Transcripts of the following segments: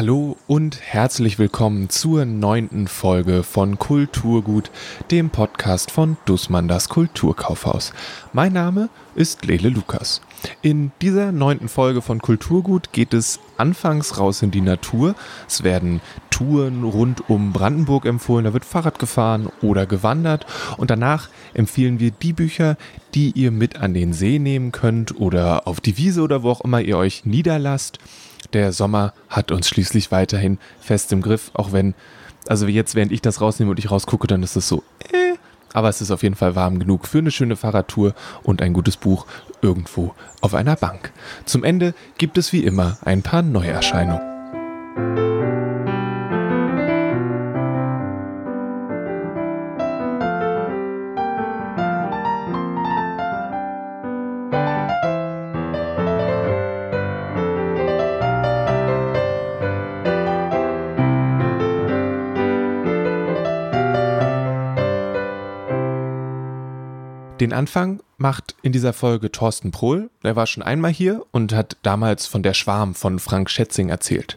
Hallo und herzlich willkommen zur neunten Folge von Kulturgut, dem Podcast von Dussmann das Kulturkaufhaus. Mein Name ist Lele Lukas. In dieser neunten Folge von Kulturgut geht es anfangs raus in die Natur. Es werden Touren rund um Brandenburg empfohlen, da wird Fahrrad gefahren oder gewandert und danach empfehlen wir die Bücher, die ihr mit an den See nehmen könnt oder auf die Wiese oder wo auch immer ihr euch niederlasst. Der Sommer hat uns schließlich weiterhin fest im Griff, auch wenn, also jetzt, während ich das rausnehme und ich rausgucke, dann ist es so, äh, aber es ist auf jeden Fall warm genug für eine schöne Fahrradtour und ein gutes Buch irgendwo auf einer Bank. Zum Ende gibt es wie immer ein paar Neuerscheinungen. Den Anfang macht in dieser Folge Thorsten Prohl. Er war schon einmal hier und hat damals von der Schwarm von Frank Schätzing erzählt.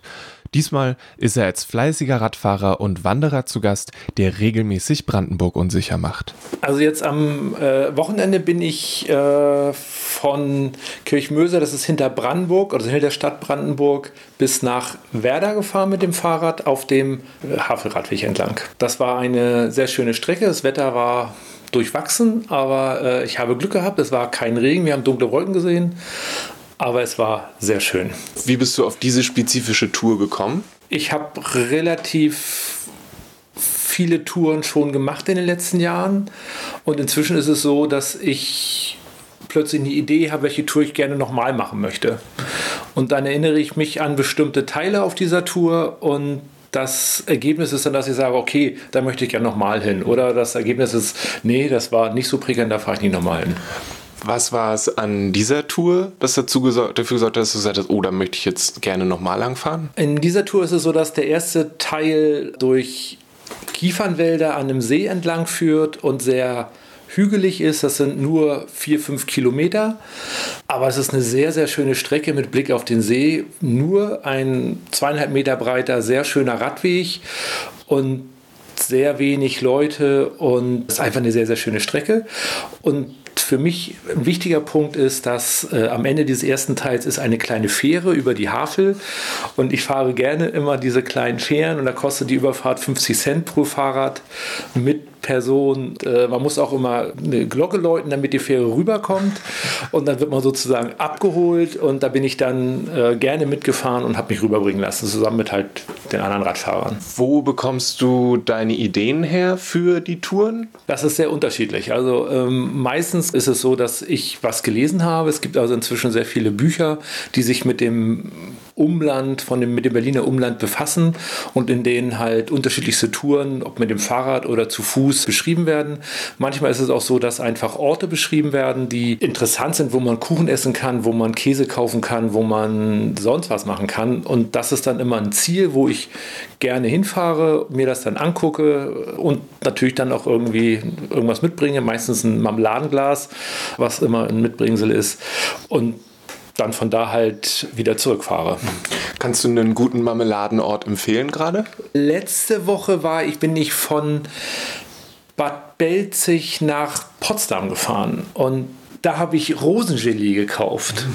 Diesmal ist er als fleißiger Radfahrer und Wanderer zu Gast, der regelmäßig Brandenburg unsicher macht. Also jetzt am äh, Wochenende bin ich äh, von Kirchmöser, das ist hinter Brandenburg, also hinter der Stadt Brandenburg, bis nach Werder gefahren mit dem Fahrrad auf dem äh, Havelradweg entlang. Das war eine sehr schöne Strecke. Das Wetter war durchwachsen, aber äh, ich habe Glück gehabt. Es war kein Regen, wir haben dunkle Wolken gesehen, aber es war sehr schön. Wie bist du auf diese spezifische Tour gekommen? Ich habe relativ viele Touren schon gemacht in den letzten Jahren und inzwischen ist es so, dass ich plötzlich eine Idee habe, welche Tour ich gerne nochmal machen möchte. Und dann erinnere ich mich an bestimmte Teile auf dieser Tour und das Ergebnis ist dann, dass ich sage, okay, da möchte ich gerne nochmal hin. Oder das Ergebnis ist, nee, das war nicht so prickelnd, da fahre ich nicht nochmal hin. Was war es an dieser Tour, das dazu gesorgt, dafür gesorgt hat, dass du gesagt hast, oh, da möchte ich jetzt gerne nochmal langfahren? In dieser Tour ist es so, dass der erste Teil durch Kiefernwälder an einem See entlang führt und sehr hügelig ist. Das sind nur vier, fünf Kilometer. Aber es ist eine sehr, sehr schöne Strecke mit Blick auf den See. Nur ein zweieinhalb Meter breiter, sehr schöner Radweg und sehr wenig Leute und es ist einfach eine sehr, sehr schöne Strecke. Und für mich ein wichtiger Punkt ist, dass äh, am Ende dieses ersten Teils ist eine kleine Fähre über die Havel und ich fahre gerne immer diese kleinen Fähren und da kostet die Überfahrt 50 Cent pro Fahrrad mit Person. Äh, man muss auch immer eine Glocke läuten, damit die Fähre rüberkommt. Und dann wird man sozusagen abgeholt. Und da bin ich dann äh, gerne mitgefahren und habe mich rüberbringen lassen, zusammen mit halt den anderen Radfahrern. Wo bekommst du deine Ideen her für die Touren? Das ist sehr unterschiedlich. Also ähm, meistens ist es so, dass ich was gelesen habe. Es gibt also inzwischen sehr viele Bücher, die sich mit dem Umland, von dem, mit dem Berliner Umland befassen und in denen halt unterschiedlichste Touren, ob mit dem Fahrrad oder zu Fuß, beschrieben werden. Manchmal ist es auch so, dass einfach Orte beschrieben werden, die interessant sind, wo man Kuchen essen kann, wo man Käse kaufen kann, wo man sonst was machen kann. Und das ist dann immer ein Ziel, wo ich gerne hinfahre, mir das dann angucke und natürlich dann auch irgendwie irgendwas mitbringe, meistens ein Marmeladenglas, was immer ein Mitbringsel ist. Und dann von da halt wieder zurückfahre. Kannst du einen guten Marmeladenort empfehlen gerade? Letzte Woche war ich, bin ich von Bad Belzig nach Potsdam gefahren und da habe ich Rosengelee gekauft.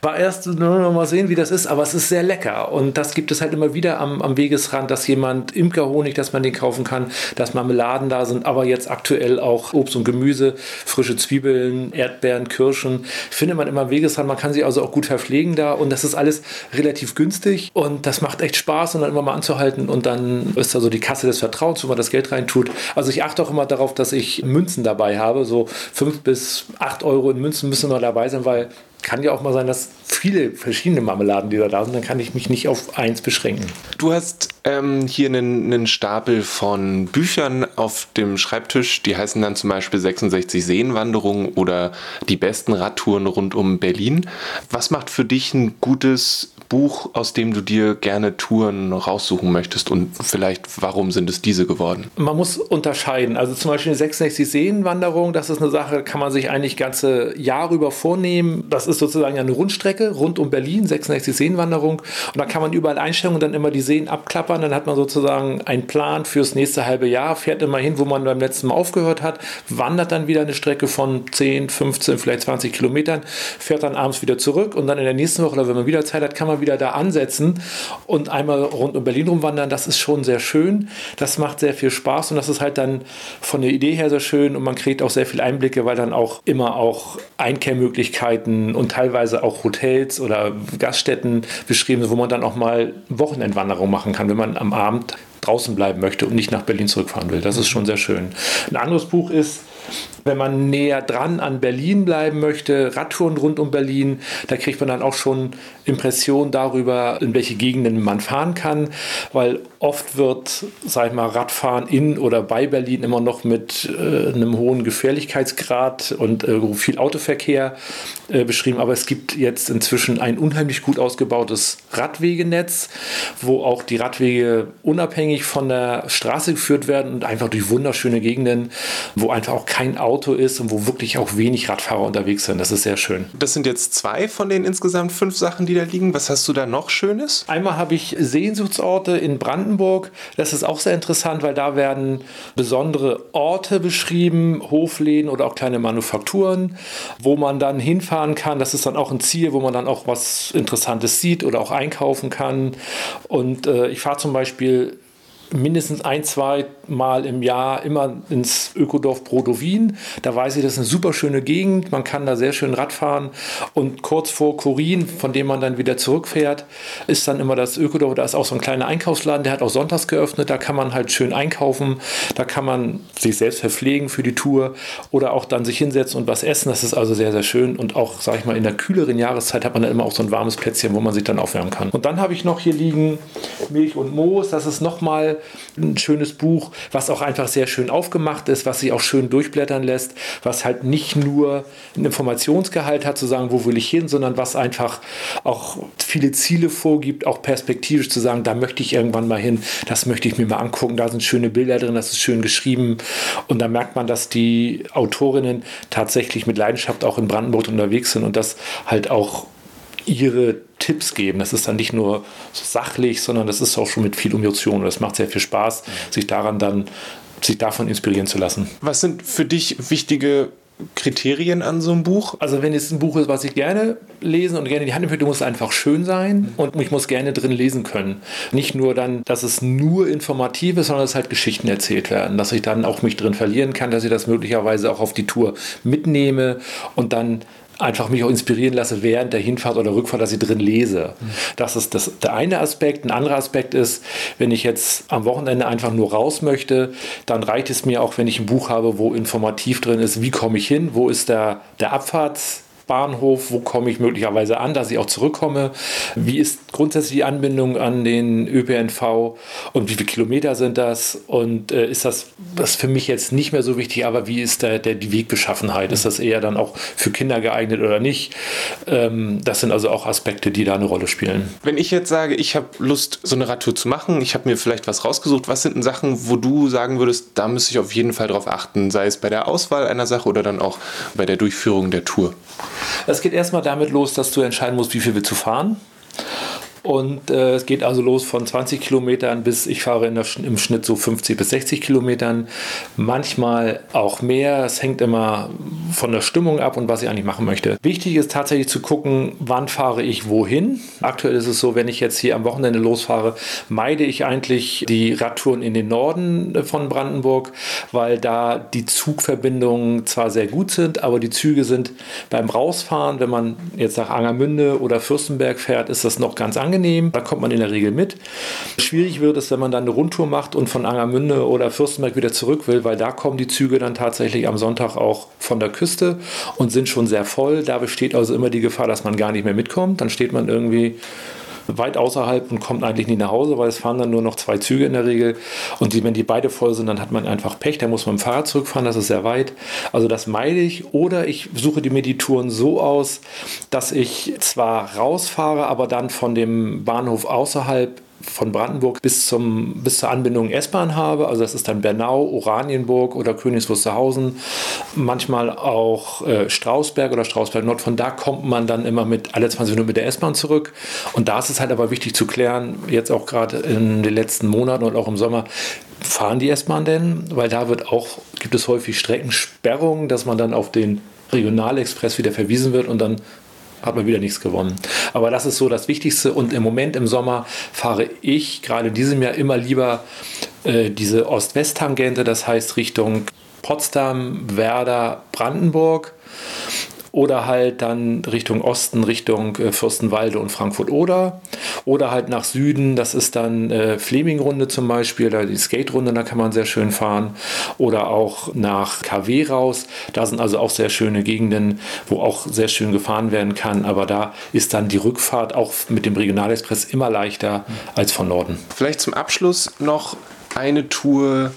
War erst nur noch mal sehen, wie das ist, aber es ist sehr lecker. Und das gibt es halt immer wieder am, am Wegesrand, dass jemand Imkerhonig, dass man den kaufen kann, dass Marmeladen da sind, aber jetzt aktuell auch Obst und Gemüse, frische Zwiebeln, Erdbeeren, Kirschen. Findet man immer am Wegesrand. Man kann sie also auch gut verpflegen da. Und das ist alles relativ günstig. Und das macht echt Spaß, und dann immer mal anzuhalten. Und dann ist da so die Kasse des Vertrauens, wo man das Geld reintut. Also ich achte auch immer darauf, dass ich Münzen dabei habe, so fünf bis acht Euro Euro in Münzen müssen noch dabei sein, weil kann ja auch mal sein, dass viele verschiedene Marmeladen, die da sind, dann kann ich mich nicht auf eins beschränken. Du hast ähm, hier einen, einen, Stapel von Büchern auf dem Schreibtisch, die heißen dann zum Beispiel 66 Seenwanderungen oder die besten Radtouren rund um Berlin. Was macht für dich ein gutes Buch, aus dem du dir gerne Touren raussuchen möchtest und vielleicht warum sind es diese geworden? Man muss unterscheiden. Also zum Beispiel eine 66 Seenwanderung, das ist eine Sache, kann man sich eigentlich ganze Jahre über vornehmen. Das ist sozusagen eine Rundstrecke rund um Berlin, 66 Seenwanderung. Und da kann man überall einstellen und dann immer die Seen abklappern. Dann hat man sozusagen einen Plan fürs nächste halbe Jahr, fährt immer hin, wo man beim letzten Mal aufgehört hat, wandert dann wieder eine Strecke von 10, 15, vielleicht 20 Kilometern, fährt dann abends wieder zurück und dann in der nächsten Woche oder wenn man wieder Zeit hat, kann man wieder da ansetzen und einmal rund um Berlin rumwandern. Das ist schon sehr schön. Das macht sehr viel Spaß und das ist halt dann von der Idee her sehr schön und man kriegt auch sehr viele Einblicke, weil dann auch immer auch Einkehrmöglichkeiten und teilweise auch Hotels oder Gaststätten beschrieben wo man dann auch mal Wochenendwanderung machen kann, wenn man am Abend draußen bleiben möchte und nicht nach Berlin zurückfahren will. Das ist schon sehr schön. Ein anderes Buch ist wenn man näher dran an Berlin bleiben möchte, Radtouren rund um Berlin, da kriegt man dann auch schon Impressionen darüber, in welche Gegenden man fahren kann, weil oft wird, sag ich mal, Radfahren in oder bei Berlin immer noch mit äh, einem hohen Gefährlichkeitsgrad und äh, viel Autoverkehr äh, beschrieben, aber es gibt jetzt inzwischen ein unheimlich gut ausgebautes Radwegenetz, wo auch die Radwege unabhängig von der Straße geführt werden und einfach durch wunderschöne Gegenden, wo einfach auch kein Auto ist und wo wirklich auch wenig Radfahrer unterwegs sind. Das ist sehr schön. Das sind jetzt zwei von den insgesamt fünf Sachen, die da liegen. Was hast du da noch Schönes? Einmal habe ich Sehnsuchtsorte in Brandenburg. Das ist auch sehr interessant, weil da werden besondere Orte beschrieben, Hofläden oder auch kleine Manufakturen, wo man dann hinfahren kann. Das ist dann auch ein Ziel, wo man dann auch was Interessantes sieht oder auch einkaufen kann. Und äh, ich fahre zum Beispiel mindestens ein, zwei Mal im Jahr immer ins Ökodorf Brodowin. Da weiß ich, das ist eine super schöne Gegend. Man kann da sehr schön Rad fahren. Und kurz vor Korin, von dem man dann wieder zurückfährt, ist dann immer das Ökodorf. Da ist auch so ein kleiner Einkaufsladen, der hat auch sonntags geöffnet. Da kann man halt schön einkaufen. Da kann man sich selbst verpflegen für die Tour oder auch dann sich hinsetzen und was essen. Das ist also sehr, sehr schön. Und auch, sag ich mal, in der kühleren Jahreszeit hat man dann immer auch so ein warmes Plätzchen, wo man sich dann aufwärmen kann. Und dann habe ich noch hier liegen Milch und Moos. Das ist nochmal ein schönes Buch, was auch einfach sehr schön aufgemacht ist, was sich auch schön durchblättern lässt, was halt nicht nur einen Informationsgehalt hat, zu sagen, wo will ich hin, sondern was einfach auch viele Ziele vorgibt, auch perspektivisch zu sagen, da möchte ich irgendwann mal hin, das möchte ich mir mal angucken, da sind schöne Bilder drin, das ist schön geschrieben. Und da merkt man, dass die Autorinnen tatsächlich mit Leidenschaft auch in Brandenburg unterwegs sind und das halt auch ihre Tipps geben. Das ist dann nicht nur sachlich, sondern das ist auch schon mit viel Emotion. Das macht sehr viel Spaß, sich daran dann, sich davon inspirieren zu lassen. Was sind für dich wichtige Kriterien an so einem Buch? Also wenn es ein Buch ist, was ich gerne lesen und gerne in die Hand nehme, muss es einfach schön sein und ich muss gerne drin lesen können. Nicht nur dann, dass es nur informativ ist, sondern dass halt Geschichten erzählt werden, dass ich dann auch mich drin verlieren kann, dass ich das möglicherweise auch auf die Tour mitnehme und dann einfach mich auch inspirieren lasse während der Hinfahrt oder Rückfahrt, dass ich drin lese. Das ist das, der eine Aspekt. Ein anderer Aspekt ist, wenn ich jetzt am Wochenende einfach nur raus möchte, dann reicht es mir auch, wenn ich ein Buch habe, wo informativ drin ist, wie komme ich hin, wo ist der, der Abfahrts Bahnhof, wo komme ich möglicherweise an, dass ich auch zurückkomme, wie ist grundsätzlich die Anbindung an den ÖPNV und wie viele Kilometer sind das und äh, ist das, das für mich jetzt nicht mehr so wichtig, aber wie ist der, der, die Wegbeschaffenheit, ist das eher dann auch für Kinder geeignet oder nicht? Ähm, das sind also auch Aspekte, die da eine Rolle spielen. Wenn ich jetzt sage, ich habe Lust, so eine Radtour zu machen, ich habe mir vielleicht was rausgesucht, was sind denn Sachen, wo du sagen würdest, da müsste ich auf jeden Fall drauf achten, sei es bei der Auswahl einer Sache oder dann auch bei der Durchführung der Tour? Es geht erstmal damit los, dass du entscheiden musst, wie viel willst du fahren. Und äh, es geht also los von 20 Kilometern bis ich fahre der, im Schnitt so 50 bis 60 Kilometern. Manchmal auch mehr. Es hängt immer von der Stimmung ab und was ich eigentlich machen möchte. Wichtig ist tatsächlich zu gucken, wann fahre ich wohin. Aktuell ist es so, wenn ich jetzt hier am Wochenende losfahre, meide ich eigentlich die Radtouren in den Norden von Brandenburg, weil da die Zugverbindungen zwar sehr gut sind, aber die Züge sind beim Rausfahren, wenn man jetzt nach Angermünde oder Fürstenberg fährt, ist das noch ganz angenehm angenehm, da kommt man in der Regel mit. Schwierig wird es, wenn man dann eine Rundtour macht und von Angermünde oder Fürstenberg wieder zurück will, weil da kommen die Züge dann tatsächlich am Sonntag auch von der Küste und sind schon sehr voll. Da besteht also immer die Gefahr, dass man gar nicht mehr mitkommt. Dann steht man irgendwie weit außerhalb und kommt eigentlich nie nach Hause, weil es fahren dann nur noch zwei Züge in der Regel. Und die, wenn die beide voll sind, dann hat man einfach Pech, da muss man mit dem Fahrrad zurückfahren, das ist sehr weit. Also das meide ich. Oder ich suche die Touren so aus, dass ich zwar rausfahre, aber dann von dem Bahnhof außerhalb von Brandenburg bis, zum, bis zur Anbindung S-Bahn habe. Also das ist dann Bernau, Oranienburg oder Königs Wusterhausen, manchmal auch äh, Strausberg oder Strausberg Nord. Von da kommt man dann immer mit alle 20 Minuten mit der S-Bahn zurück. Und da ist es halt aber wichtig zu klären, jetzt auch gerade in den letzten Monaten und auch im Sommer, fahren die S-Bahn denn? Weil da wird auch, gibt es häufig Streckensperrungen, dass man dann auf den Regionalexpress wieder verwiesen wird und dann hat man wieder nichts gewonnen. Aber das ist so das Wichtigste. Und im Moment im Sommer fahre ich gerade in diesem Jahr immer lieber äh, diese Ost-West-Tangente, das heißt Richtung Potsdam, Werder, Brandenburg oder halt dann Richtung Osten, Richtung äh, Fürstenwalde und Frankfurt-Oder oder halt nach Süden, das ist dann äh, Fleming-Runde zum Beispiel, da die Skate-Runde, da kann man sehr schön fahren. Oder auch nach KW raus, da sind also auch sehr schöne Gegenden, wo auch sehr schön gefahren werden kann, aber da ist dann die Rückfahrt auch mit dem Regionalexpress immer leichter als von Norden. Vielleicht zum Abschluss noch eine Tour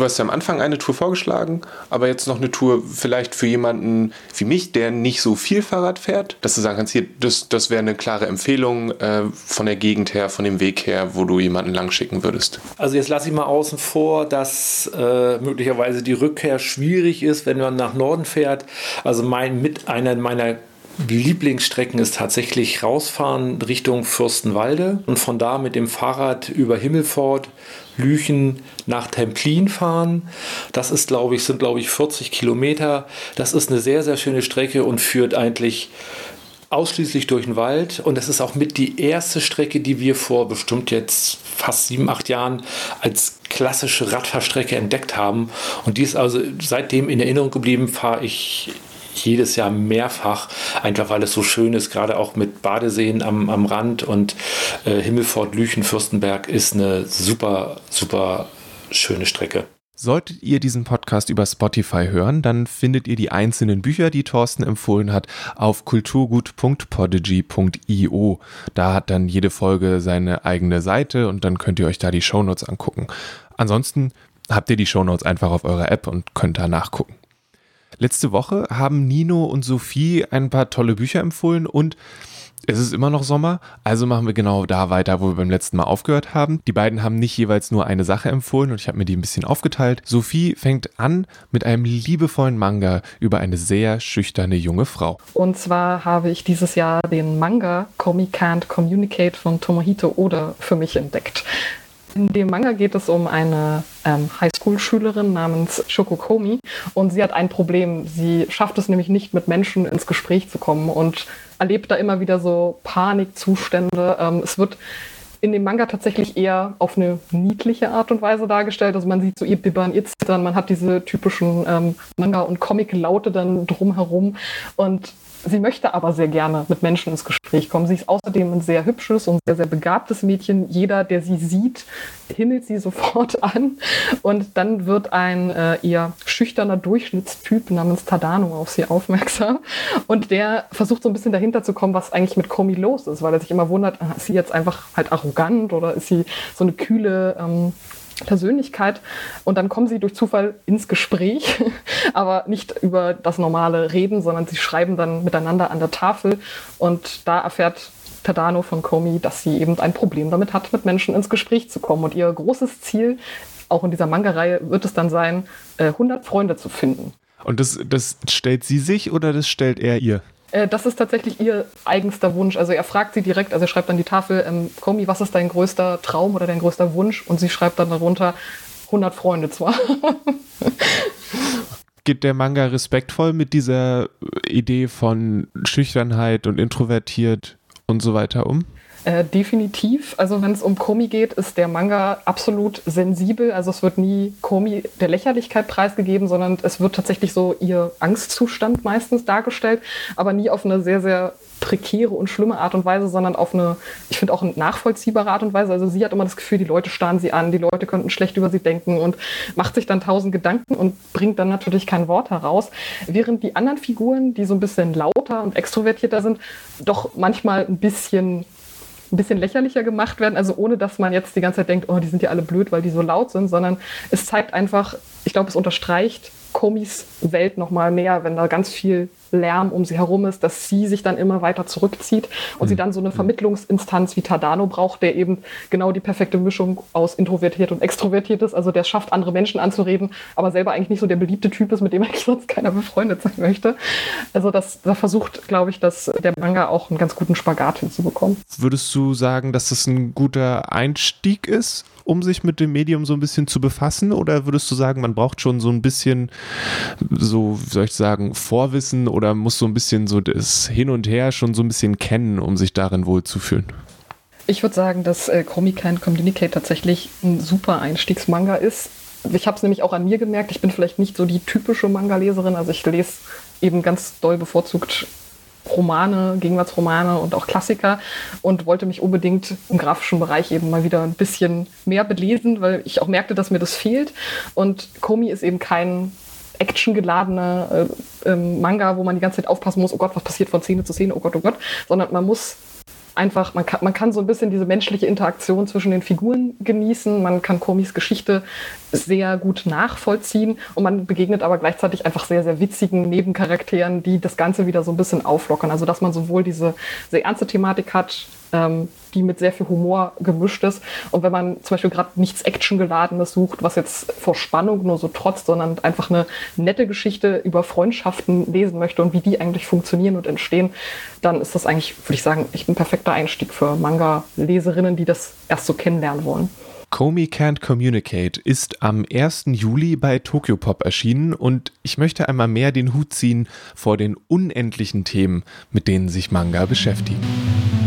Du hast ja am Anfang eine Tour vorgeschlagen, aber jetzt noch eine Tour vielleicht für jemanden wie mich, der nicht so viel Fahrrad fährt, dass du sagen kannst, hier, das, das wäre eine klare Empfehlung äh, von der Gegend her, von dem Weg her, wo du jemanden lang schicken würdest. Also jetzt lasse ich mal außen vor, dass äh, möglicherweise die Rückkehr schwierig ist, wenn man nach Norden fährt. Also mein, mit einer meiner Lieblingsstrecken ist tatsächlich rausfahren Richtung Fürstenwalde und von da mit dem Fahrrad über Himmelfort, Lüchen nach Templin fahren. Das ist, glaube ich, sind glaube ich 40 Kilometer. Das ist eine sehr, sehr schöne Strecke und führt eigentlich ausschließlich durch den Wald. Und das ist auch mit die erste Strecke, die wir vor bestimmt jetzt fast sieben, acht Jahren als klassische Radfahrstrecke entdeckt haben. Und die ist also seitdem in Erinnerung geblieben, fahre ich jedes Jahr mehrfach, einfach weil es so schön ist, gerade auch mit Badeseen am, am Rand und äh, Himmelfort, Lüchen, Fürstenberg ist eine super, super schöne Strecke. Solltet ihr diesen Podcast über Spotify hören, dann findet ihr die einzelnen Bücher, die Thorsten empfohlen hat, auf kulturgut.podigy.io. Da hat dann jede Folge seine eigene Seite und dann könnt ihr euch da die Shownotes angucken. Ansonsten habt ihr die Shownotes einfach auf eurer App und könnt da nachgucken. Letzte Woche haben Nino und Sophie ein paar tolle Bücher empfohlen und es ist immer noch Sommer, also machen wir genau da weiter, wo wir beim letzten Mal aufgehört haben. Die beiden haben nicht jeweils nur eine Sache empfohlen und ich habe mir die ein bisschen aufgeteilt. Sophie fängt an mit einem liebevollen Manga über eine sehr schüchterne junge Frau. Und zwar habe ich dieses Jahr den Manga Komi Can't Communicate von Tomohito Oda für mich entdeckt. In dem Manga geht es um eine ähm, Highschool-Schülerin namens Shokokomi und sie hat ein Problem. Sie schafft es nämlich nicht, mit Menschen ins Gespräch zu kommen und erlebt da immer wieder so Panikzustände. Ähm, es wird in dem Manga tatsächlich eher auf eine niedliche Art und Weise dargestellt. Also man sieht so ihr Bibbern, ihr Zittern, man hat diese typischen ähm, Manga- und Comic-Laute dann drumherum und Sie möchte aber sehr gerne mit Menschen ins Gespräch kommen. Sie ist außerdem ein sehr hübsches und sehr, sehr begabtes Mädchen. Jeder, der sie sieht, himmelt sie sofort an. Und dann wird ein äh, eher schüchterner Durchschnittstyp namens Tadano auf sie aufmerksam. Und der versucht so ein bisschen dahinter zu kommen, was eigentlich mit Komi los ist, weil er sich immer wundert, ah, ist sie jetzt einfach halt arrogant oder ist sie so eine kühle, ähm, Persönlichkeit und dann kommen sie durch Zufall ins Gespräch, aber nicht über das normale Reden, sondern sie schreiben dann miteinander an der Tafel und da erfährt Tadano von Komi, dass sie eben ein Problem damit hat, mit Menschen ins Gespräch zu kommen und ihr großes Ziel, auch in dieser Manga-Reihe, wird es dann sein, 100 äh, Freunde zu finden. Und das, das stellt sie sich oder das stellt er ihr? Äh, das ist tatsächlich ihr eigenster Wunsch. Also er fragt sie direkt, also er schreibt an die Tafel, ähm, Komi, was ist dein größter Traum oder dein größter Wunsch? Und sie schreibt dann darunter 100 Freunde zwar. Geht der Manga respektvoll mit dieser Idee von Schüchternheit und introvertiert und so weiter um? Äh, definitiv. Also wenn es um Komi geht, ist der Manga absolut sensibel. Also es wird nie Komi der Lächerlichkeit preisgegeben, sondern es wird tatsächlich so ihr Angstzustand meistens dargestellt, aber nie auf eine sehr, sehr prekäre und schlimme Art und Weise, sondern auf eine, ich finde auch eine nachvollziehbare Art und Weise. Also sie hat immer das Gefühl, die Leute starren sie an, die Leute könnten schlecht über sie denken und macht sich dann tausend Gedanken und bringt dann natürlich kein Wort heraus. Während die anderen Figuren, die so ein bisschen lauter und extrovertierter sind, doch manchmal ein bisschen ein bisschen lächerlicher gemacht werden. Also ohne, dass man jetzt die ganze Zeit denkt, oh, die sind ja alle blöd, weil die so laut sind, sondern es zeigt einfach, ich glaube, es unterstreicht Komis Welt nochmal mehr, wenn da ganz viel Lärm um sie herum ist, dass sie sich dann immer weiter zurückzieht und mhm. sie dann so eine Vermittlungsinstanz wie Tadano braucht, der eben genau die perfekte Mischung aus introvertiert und extrovertiert ist. Also der schafft, andere Menschen anzureden, aber selber eigentlich nicht so der beliebte Typ ist, mit dem eigentlich sonst keiner befreundet sein möchte. Also das, da versucht, glaube ich, dass der Manga auch einen ganz guten Spagat hinzubekommen. Würdest du sagen, dass das ein guter Einstieg ist? um sich mit dem Medium so ein bisschen zu befassen? Oder würdest du sagen, man braucht schon so ein bisschen, so, wie soll ich sagen, Vorwissen oder muss so ein bisschen so das Hin und Her schon so ein bisschen kennen, um sich darin wohlzufühlen? Ich würde sagen, dass äh, Can Communicate tatsächlich ein super Einstiegsmanga ist. Ich habe es nämlich auch an mir gemerkt, ich bin vielleicht nicht so die typische Manga-Leserin, also ich lese eben ganz doll bevorzugt Romane, Gegenwartsromane und auch Klassiker und wollte mich unbedingt im grafischen Bereich eben mal wieder ein bisschen mehr belesen, weil ich auch merkte, dass mir das fehlt. Und Komi ist eben kein actiongeladener äh, äh, Manga, wo man die ganze Zeit aufpassen muss, oh Gott, was passiert von Szene zu Szene, oh Gott, oh Gott, sondern man muss einfach, man kann, man kann so ein bisschen diese menschliche Interaktion zwischen den Figuren genießen, man kann Komis Geschichte sehr gut nachvollziehen. Und man begegnet aber gleichzeitig einfach sehr, sehr witzigen Nebencharakteren, die das Ganze wieder so ein bisschen auflockern. Also dass man sowohl diese sehr ernste Thematik hat, ähm, die mit sehr viel Humor gemischt ist. Und wenn man zum Beispiel gerade nichts Actiongeladenes sucht, was jetzt vor Spannung nur so trotzt, sondern einfach eine nette Geschichte über Freundschaften lesen möchte und wie die eigentlich funktionieren und entstehen, dann ist das eigentlich, würde ich sagen, echt ein perfekter Einstieg für Manga-Leserinnen, die das erst so kennenlernen wollen. Comey Can't Communicate ist am 1. Juli bei Tokyo Pop erschienen und ich möchte einmal mehr den Hut ziehen vor den unendlichen Themen, mit denen sich Manga beschäftigen.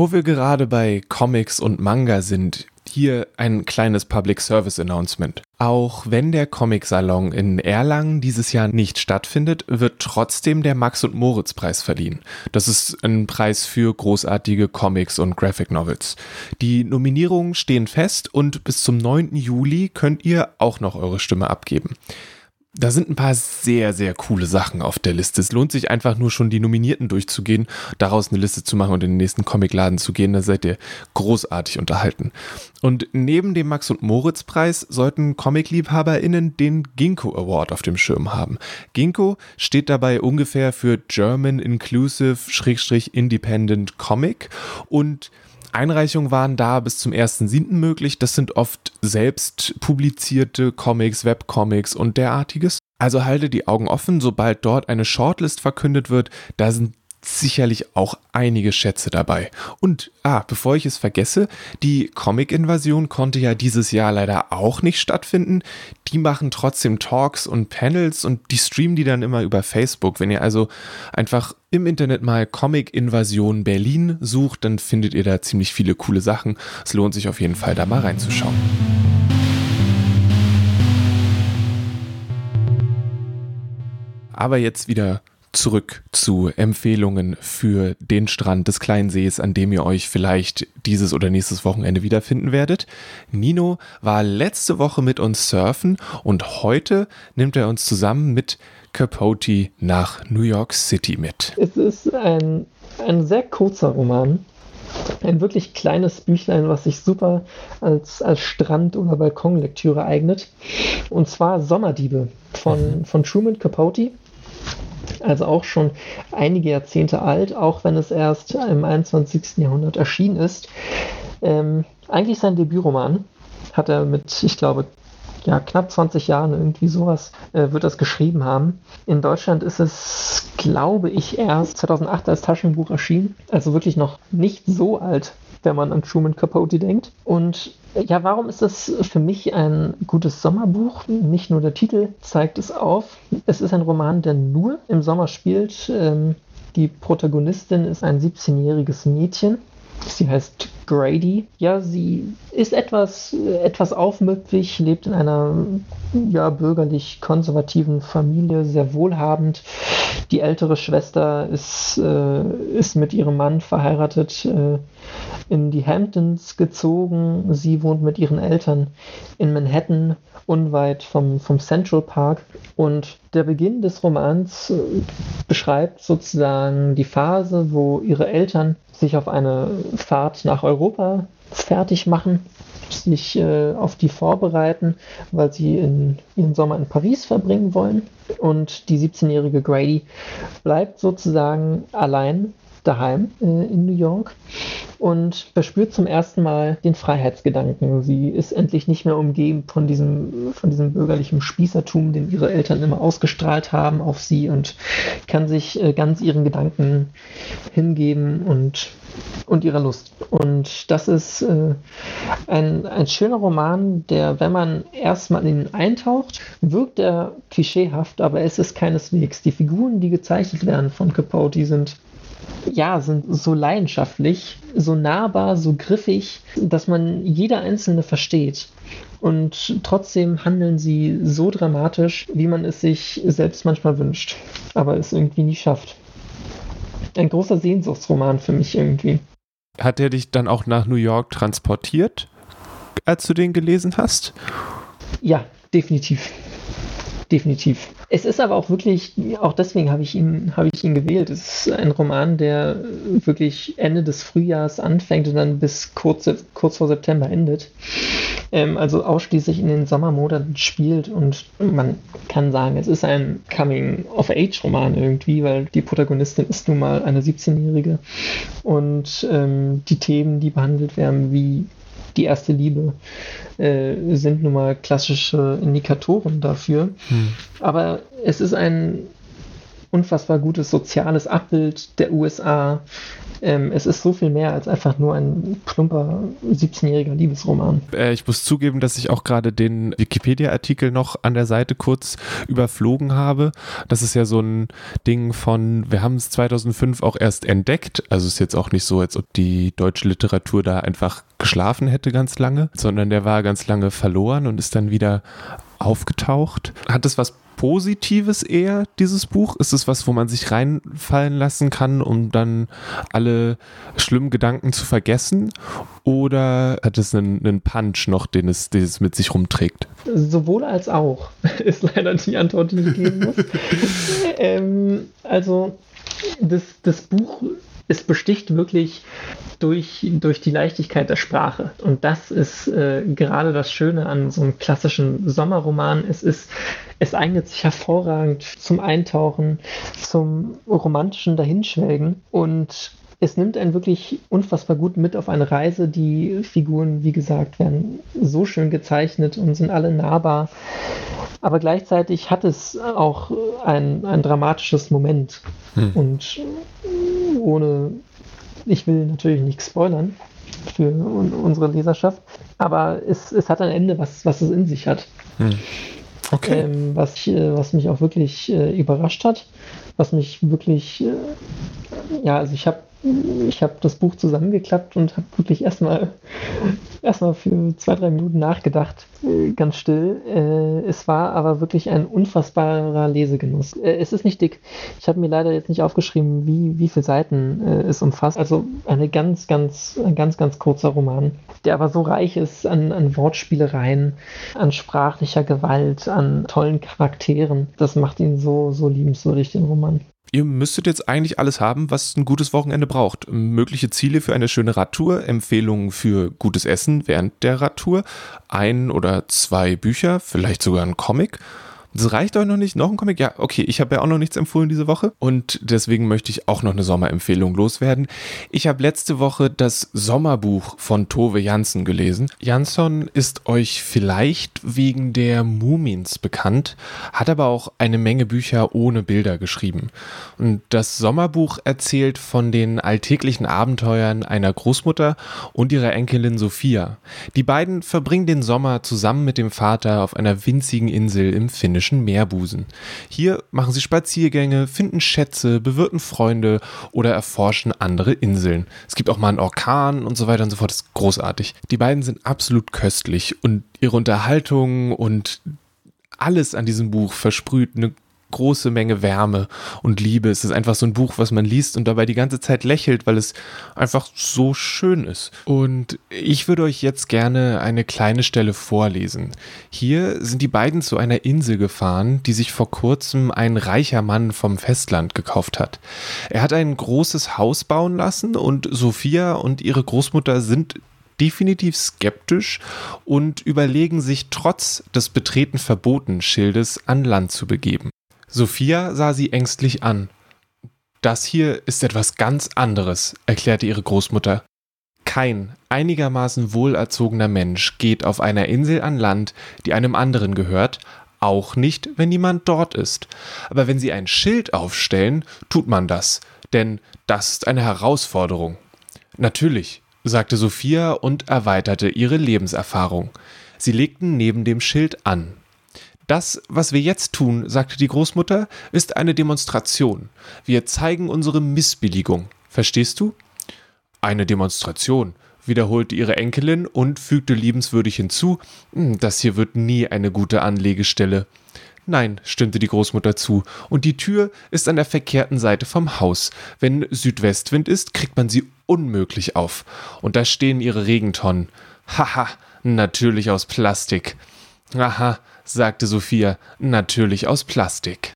Wo wir gerade bei Comics und Manga sind, hier ein kleines Public Service Announcement. Auch wenn der Comic-Salon in Erlangen dieses Jahr nicht stattfindet, wird trotzdem der Max- und Moritz-Preis verliehen. Das ist ein Preis für großartige Comics und Graphic Novels. Die Nominierungen stehen fest und bis zum 9. Juli könnt ihr auch noch eure Stimme abgeben. Da sind ein paar sehr, sehr coole Sachen auf der Liste. Es lohnt sich einfach nur schon die Nominierten durchzugehen, daraus eine Liste zu machen und in den nächsten Comicladen zu gehen. Da seid ihr großartig unterhalten. Und neben dem Max- und Moritz-Preis sollten Comic-LiebhaberInnen den Ginkgo Award auf dem Schirm haben. Ginkgo steht dabei ungefähr für German Inclusive-Independent Comic und Einreichungen waren da bis zum 1.7. möglich. Das sind oft selbst publizierte Comics, Webcomics und derartiges. Also halte die Augen offen, sobald dort eine Shortlist verkündet wird. Da sind sicherlich auch einige Schätze dabei. Und, ah, bevor ich es vergesse, die Comic-Invasion konnte ja dieses Jahr leider auch nicht stattfinden. Die machen trotzdem Talks und Panels und die streamen die dann immer über Facebook. Wenn ihr also einfach im Internet mal Comic-Invasion Berlin sucht, dann findet ihr da ziemlich viele coole Sachen. Es lohnt sich auf jeden Fall da mal reinzuschauen. Aber jetzt wieder zurück zu Empfehlungen für den Strand des kleinen Sees, an dem ihr euch vielleicht dieses oder nächstes Wochenende wiederfinden werdet. Nino war letzte Woche mit uns surfen und heute nimmt er uns zusammen mit Capote nach New York City mit. Es ist ein, ein sehr kurzer Roman. Ein wirklich kleines Büchlein, was sich super als, als Strand- oder Balkonlektüre eignet. Und zwar Sommerdiebe von, von Truman Capote also auch schon einige Jahrzehnte alt, auch wenn es erst im 21. Jahrhundert erschienen ist. Ähm, eigentlich sein Debütroman hat er mit, ich glaube, ja, knapp 20 Jahren irgendwie sowas äh, wird das geschrieben haben. In Deutschland ist es, glaube ich, erst 2008 als Taschenbuch erschienen. Also wirklich noch nicht so alt, wenn man an Truman Capote denkt. Und ja, warum ist das für mich ein gutes Sommerbuch? Nicht nur der Titel zeigt es auf. Es ist ein Roman, der nur im Sommer spielt. Ähm, die Protagonistin ist ein 17-jähriges Mädchen. Sie heißt Grady. Ja, sie ist etwas, etwas aufmüpfig, lebt in einer ja, bürgerlich-konservativen Familie, sehr wohlhabend. Die ältere Schwester ist, äh, ist mit ihrem Mann verheiratet. Äh, in die Hamptons gezogen. Sie wohnt mit ihren Eltern in Manhattan, unweit vom, vom Central Park. Und der Beginn des Romans äh, beschreibt sozusagen die Phase, wo ihre Eltern sich auf eine Fahrt nach Europa fertig machen sich äh, auf die vorbereiten, weil sie in, ihren Sommer in Paris verbringen wollen. Und die 17-jährige Grady bleibt sozusagen allein daheim in New York und verspürt zum ersten Mal den Freiheitsgedanken. Sie ist endlich nicht mehr umgeben von diesem, von diesem bürgerlichen Spießertum, den ihre Eltern immer ausgestrahlt haben auf sie und kann sich äh, ganz ihren Gedanken hingeben und, und ihrer Lust. Und das ist äh, ein, ein schöner Roman, der, wenn man erstmal in ihn eintaucht, wirkt er klischeehaft, aber es ist keineswegs. Die Figuren, die gezeichnet werden von Capote, sind ja, sind so leidenschaftlich, so nahbar, so griffig, dass man jeder einzelne versteht. Und trotzdem handeln sie so dramatisch, wie man es sich selbst manchmal wünscht, aber es irgendwie nie schafft. Ein großer Sehnsuchtsroman für mich irgendwie. Hat er dich dann auch nach New York transportiert, als du den gelesen hast? Ja, definitiv. Definitiv. Es ist aber auch wirklich, auch deswegen habe ich ihn, habe ich ihn gewählt. Es ist ein Roman, der wirklich Ende des Frühjahrs anfängt und dann bis kurz, kurz vor September endet. Ähm, also ausschließlich in den Sommermonaten spielt und man kann sagen, es ist ein Coming-of-Age-Roman irgendwie, weil die Protagonistin ist nun mal eine 17-Jährige und ähm, die Themen, die behandelt werden, wie die erste Liebe äh, sind nun mal klassische Indikatoren dafür. Hm. Aber es ist ein unfassbar gutes soziales Abbild der USA. Ähm, es ist so viel mehr als einfach nur ein plumper 17-jähriger Liebesroman. Äh, ich muss zugeben, dass ich auch gerade den Wikipedia-Artikel noch an der Seite kurz überflogen habe. Das ist ja so ein Ding von, wir haben es 2005 auch erst entdeckt. Also ist jetzt auch nicht so, als ob die deutsche Literatur da einfach geschlafen hätte ganz lange, sondern der war ganz lange verloren und ist dann wieder aufgetaucht. Hat es was Positives eher, dieses Buch? Ist es was, wo man sich reinfallen lassen kann, um dann alle schlimmen Gedanken zu vergessen? Oder hat es einen, einen Punch noch, den es, den es mit sich rumträgt? Sowohl als auch, ist leider die Antwort, die ich geben muss. ähm, also, das, das Buch es besticht wirklich durch, durch die Leichtigkeit der Sprache. Und das ist äh, gerade das Schöne an so einem klassischen Sommerroman. Es ist, es eignet sich hervorragend zum Eintauchen, zum romantischen Dahinschwelgen und es nimmt einen wirklich unfassbar gut mit auf eine Reise. Die Figuren, wie gesagt, werden so schön gezeichnet und sind alle nahbar. Aber gleichzeitig hat es auch ein, ein dramatisches Moment. Hm. Und ohne, ich will natürlich nichts spoilern für un unsere Leserschaft, aber es, es hat ein Ende, was, was es in sich hat. Hm. Okay. Ähm, was, äh, was mich auch wirklich äh, überrascht hat, was mich wirklich, äh, ja, also ich habe ich habe das Buch zusammengeklappt und habe wirklich erstmal erstmal für zwei, drei Minuten nachgedacht, äh, ganz still. Äh, es war aber wirklich ein unfassbarer Lesegenuss. Äh, es ist nicht dick. Ich habe mir leider jetzt nicht aufgeschrieben, wie, wie viele Seiten es umfasst. Also eine ganz, ganz, ein ganz, ganz kurzer Roman, der aber so reich ist an, an Wortspielereien, an sprachlicher Gewalt, an tollen Charakteren. Das macht ihn so, so liebenswürdig, den Roman. Ihr müsstet jetzt eigentlich alles haben, was ein gutes Wochenende braucht. Mögliche Ziele für eine schöne Radtour, Empfehlungen für gutes Essen während der Radtour, ein oder zwei Bücher, vielleicht sogar ein Comic das reicht euch noch nicht? Noch ein Comic? Ja, okay, ich habe ja auch noch nichts empfohlen diese Woche und deswegen möchte ich auch noch eine Sommerempfehlung loswerden. Ich habe letzte Woche das Sommerbuch von Tove Jansson gelesen. Jansson ist euch vielleicht wegen der Mumins bekannt, hat aber auch eine Menge Bücher ohne Bilder geschrieben. Und das Sommerbuch erzählt von den alltäglichen Abenteuern einer Großmutter und ihrer Enkelin Sophia. Die beiden verbringen den Sommer zusammen mit dem Vater auf einer winzigen Insel im Finnischen finnischen Meerbusen. Hier machen sie Spaziergänge, finden Schätze, bewirten Freunde oder erforschen andere Inseln. Es gibt auch mal einen Orkan und so weiter und so fort. Das ist großartig. Die beiden sind absolut köstlich und ihre Unterhaltung und alles an diesem Buch versprüht eine große Menge Wärme und Liebe. Es ist einfach so ein Buch, was man liest und dabei die ganze Zeit lächelt, weil es einfach so schön ist. Und ich würde euch jetzt gerne eine kleine Stelle vorlesen. Hier sind die beiden zu einer Insel gefahren, die sich vor kurzem ein reicher Mann vom Festland gekauft hat. Er hat ein großes Haus bauen lassen und Sophia und ihre Großmutter sind definitiv skeptisch und überlegen sich trotz des Betreten verboten Schildes an Land zu begeben. Sophia sah sie ängstlich an. Das hier ist etwas ganz anderes, erklärte ihre Großmutter. Kein einigermaßen wohlerzogener Mensch geht auf einer Insel an Land, die einem anderen gehört, auch nicht, wenn niemand dort ist. Aber wenn sie ein Schild aufstellen, tut man das, denn das ist eine Herausforderung. Natürlich, sagte Sophia und erweiterte ihre Lebenserfahrung. Sie legten neben dem Schild an. Das, was wir jetzt tun, sagte die Großmutter, ist eine Demonstration. Wir zeigen unsere Missbilligung. Verstehst du? Eine Demonstration, wiederholte ihre Enkelin und fügte liebenswürdig hinzu, hm, das hier wird nie eine gute Anlegestelle. Nein, stimmte die Großmutter zu, und die Tür ist an der verkehrten Seite vom Haus. Wenn Südwestwind ist, kriegt man sie unmöglich auf. Und da stehen ihre Regentonnen. Haha, natürlich aus Plastik. Aha, sagte Sophia, natürlich aus Plastik.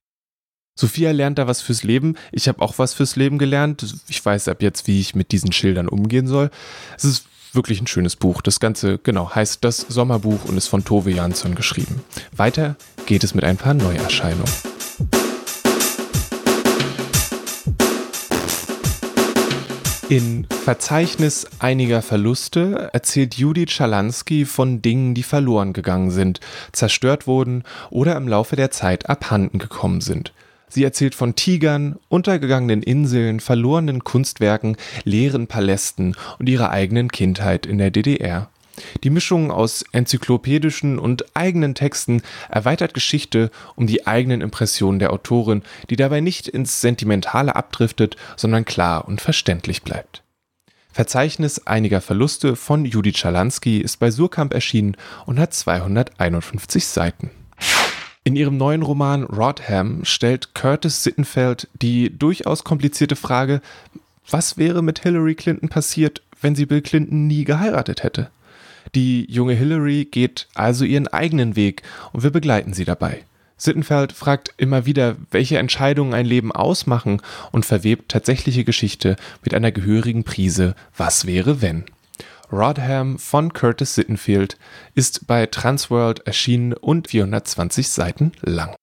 Sophia lernt da was fürs Leben. Ich habe auch was fürs Leben gelernt. Ich weiß ab jetzt, wie ich mit diesen Schildern umgehen soll. Es ist wirklich ein schönes Buch. Das Ganze, genau, heißt das Sommerbuch und ist von Tove Jansson geschrieben. Weiter geht es mit ein paar Neuerscheinungen. In Verzeichnis einiger Verluste erzählt Judith Schalansky von Dingen, die verloren gegangen sind, zerstört wurden oder im Laufe der Zeit abhanden gekommen sind. Sie erzählt von Tigern, untergegangenen Inseln, verlorenen Kunstwerken, leeren Palästen und ihrer eigenen Kindheit in der DDR. Die Mischung aus enzyklopädischen und eigenen Texten erweitert Geschichte um die eigenen Impressionen der Autorin, die dabei nicht ins Sentimentale abdriftet, sondern klar und verständlich bleibt. Verzeichnis einiger Verluste von Judith Schalansky ist bei Surkamp erschienen und hat 251 Seiten. In ihrem neuen Roman Rodham stellt Curtis Sittenfeld die durchaus komplizierte Frage, was wäre mit Hillary Clinton passiert, wenn sie Bill Clinton nie geheiratet hätte? Die junge Hillary geht also ihren eigenen Weg und wir begleiten sie dabei. Sittenfeld fragt immer wieder, welche Entscheidungen ein Leben ausmachen und verwebt tatsächliche Geschichte mit einer gehörigen Prise Was wäre wenn. Rodham von Curtis Sittenfield ist bei Transworld erschienen und 420 Seiten lang.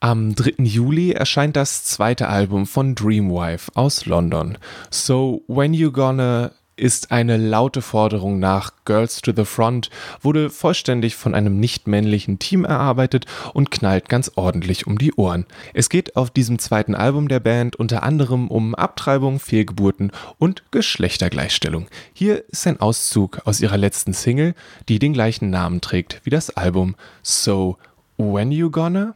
Am 3. Juli erscheint das zweite Album von Dreamwife aus London. So When You Gonna ist eine laute Forderung nach Girls to the Front, wurde vollständig von einem nicht-männlichen Team erarbeitet und knallt ganz ordentlich um die Ohren. Es geht auf diesem zweiten Album der Band unter anderem um Abtreibung, Fehlgeburten und Geschlechtergleichstellung. Hier ist ein Auszug aus ihrer letzten Single, die den gleichen Namen trägt wie das Album. So, when you gonna?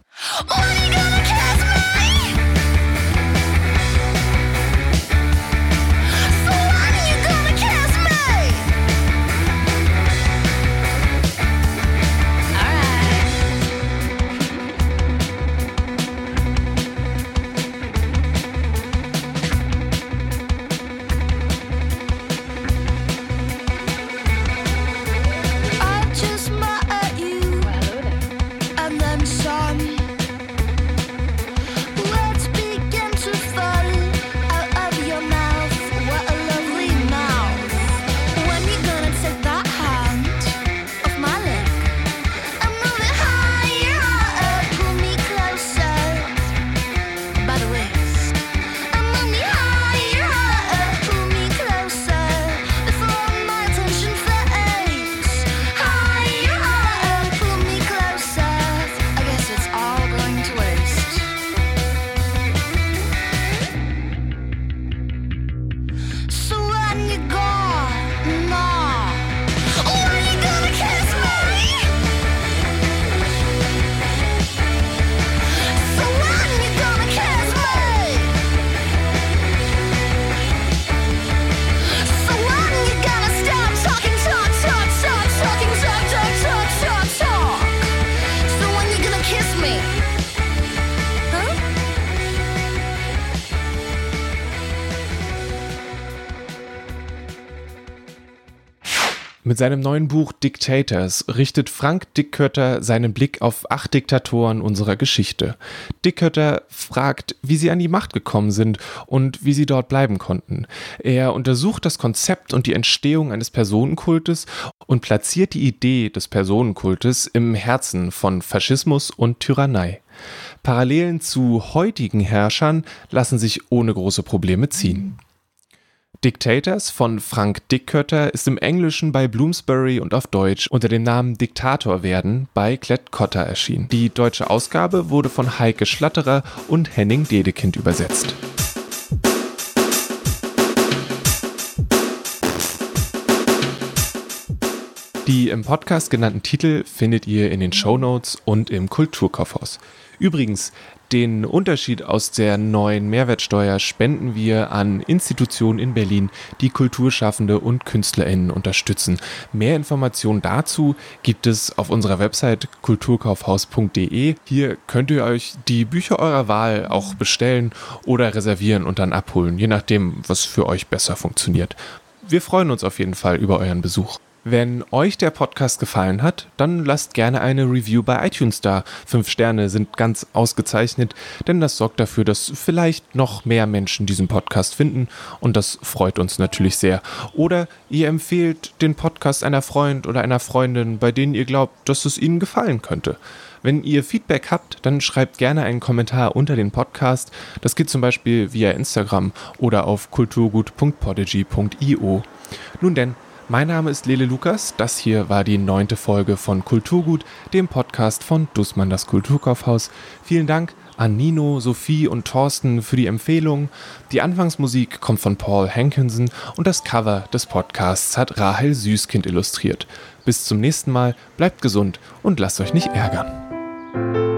Mit seinem neuen Buch Dictators richtet Frank Dickkötter seinen Blick auf acht Diktatoren unserer Geschichte. Dickkötter fragt, wie sie an die Macht gekommen sind und wie sie dort bleiben konnten. Er untersucht das Konzept und die Entstehung eines Personenkultes und platziert die Idee des Personenkultes im Herzen von Faschismus und Tyrannei. Parallelen zu heutigen Herrschern lassen sich ohne große Probleme ziehen. Dictators von Frank Dickkötter ist im Englischen bei Bloomsbury und auf Deutsch unter dem Namen Diktator werden bei Klett Cotta erschienen. Die deutsche Ausgabe wurde von Heike Schlatterer und Henning Dedekind übersetzt. Die im Podcast genannten Titel findet ihr in den Show Notes und im Kulturkaufhaus. Übrigens, den Unterschied aus der neuen Mehrwertsteuer spenden wir an Institutionen in Berlin, die Kulturschaffende und KünstlerInnen unterstützen. Mehr Informationen dazu gibt es auf unserer Website kulturkaufhaus.de. Hier könnt ihr euch die Bücher eurer Wahl auch bestellen oder reservieren und dann abholen, je nachdem, was für euch besser funktioniert. Wir freuen uns auf jeden Fall über euren Besuch. Wenn euch der Podcast gefallen hat, dann lasst gerne eine Review bei iTunes da. Fünf Sterne sind ganz ausgezeichnet, denn das sorgt dafür, dass vielleicht noch mehr Menschen diesen Podcast finden und das freut uns natürlich sehr. Oder ihr empfehlt den Podcast einer Freund oder einer Freundin, bei denen ihr glaubt, dass es ihnen gefallen könnte. Wenn ihr Feedback habt, dann schreibt gerne einen Kommentar unter den Podcast. Das geht zum Beispiel via Instagram oder auf kulturgut.podigy.io. Nun denn, mein Name ist Lele Lukas. Das hier war die neunte Folge von Kulturgut, dem Podcast von Dussmann das Kulturkaufhaus. Vielen Dank an Nino, Sophie und Thorsten für die Empfehlung. Die Anfangsmusik kommt von Paul Hankinson und das Cover des Podcasts hat Rahel Süßkind illustriert. Bis zum nächsten Mal, bleibt gesund und lasst euch nicht ärgern.